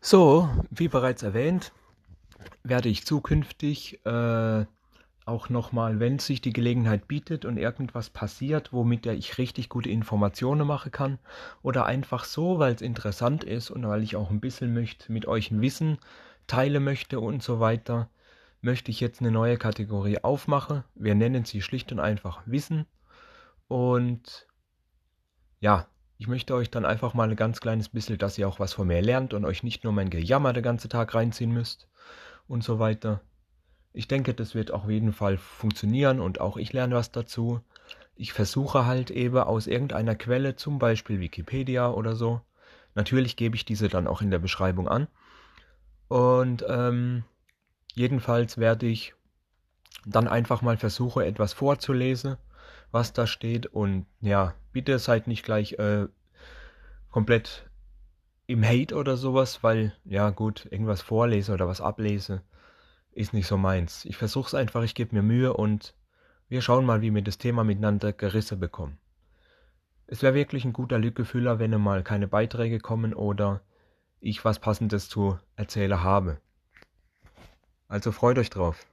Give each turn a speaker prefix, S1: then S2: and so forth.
S1: So, wie bereits erwähnt, werde ich zukünftig äh, auch nochmal, wenn sich die Gelegenheit bietet und irgendwas passiert, womit ich richtig gute Informationen machen kann oder einfach so, weil es interessant ist und weil ich auch ein bisschen möchte, mit euch ein Wissen teilen möchte und so weiter, möchte ich jetzt eine neue Kategorie aufmachen. Wir nennen sie schlicht und einfach Wissen. Und ja, ich möchte euch dann einfach mal ein ganz kleines bisschen, dass ihr auch was von mir lernt und euch nicht nur mein Gejammer den ganzen Tag reinziehen müsst und so weiter. Ich denke, das wird auf jeden Fall funktionieren und auch ich lerne was dazu. Ich versuche halt eben aus irgendeiner Quelle, zum Beispiel Wikipedia oder so. Natürlich gebe ich diese dann auch in der Beschreibung an. Und ähm, jedenfalls werde ich dann einfach mal versuchen, etwas vorzulesen, was da steht. Und ja, bitte seid nicht gleich äh, komplett im Hate oder sowas, weil, ja gut, irgendwas vorlese oder was ablese, ist nicht so meins. Ich versuche es einfach, ich gebe mir Mühe und wir schauen mal, wie wir das Thema miteinander gerissen bekommen. Es wäre wirklich ein guter Lückefüller, wenn mal keine Beiträge kommen oder ich was Passendes zu erzählen habe. Also freut euch drauf.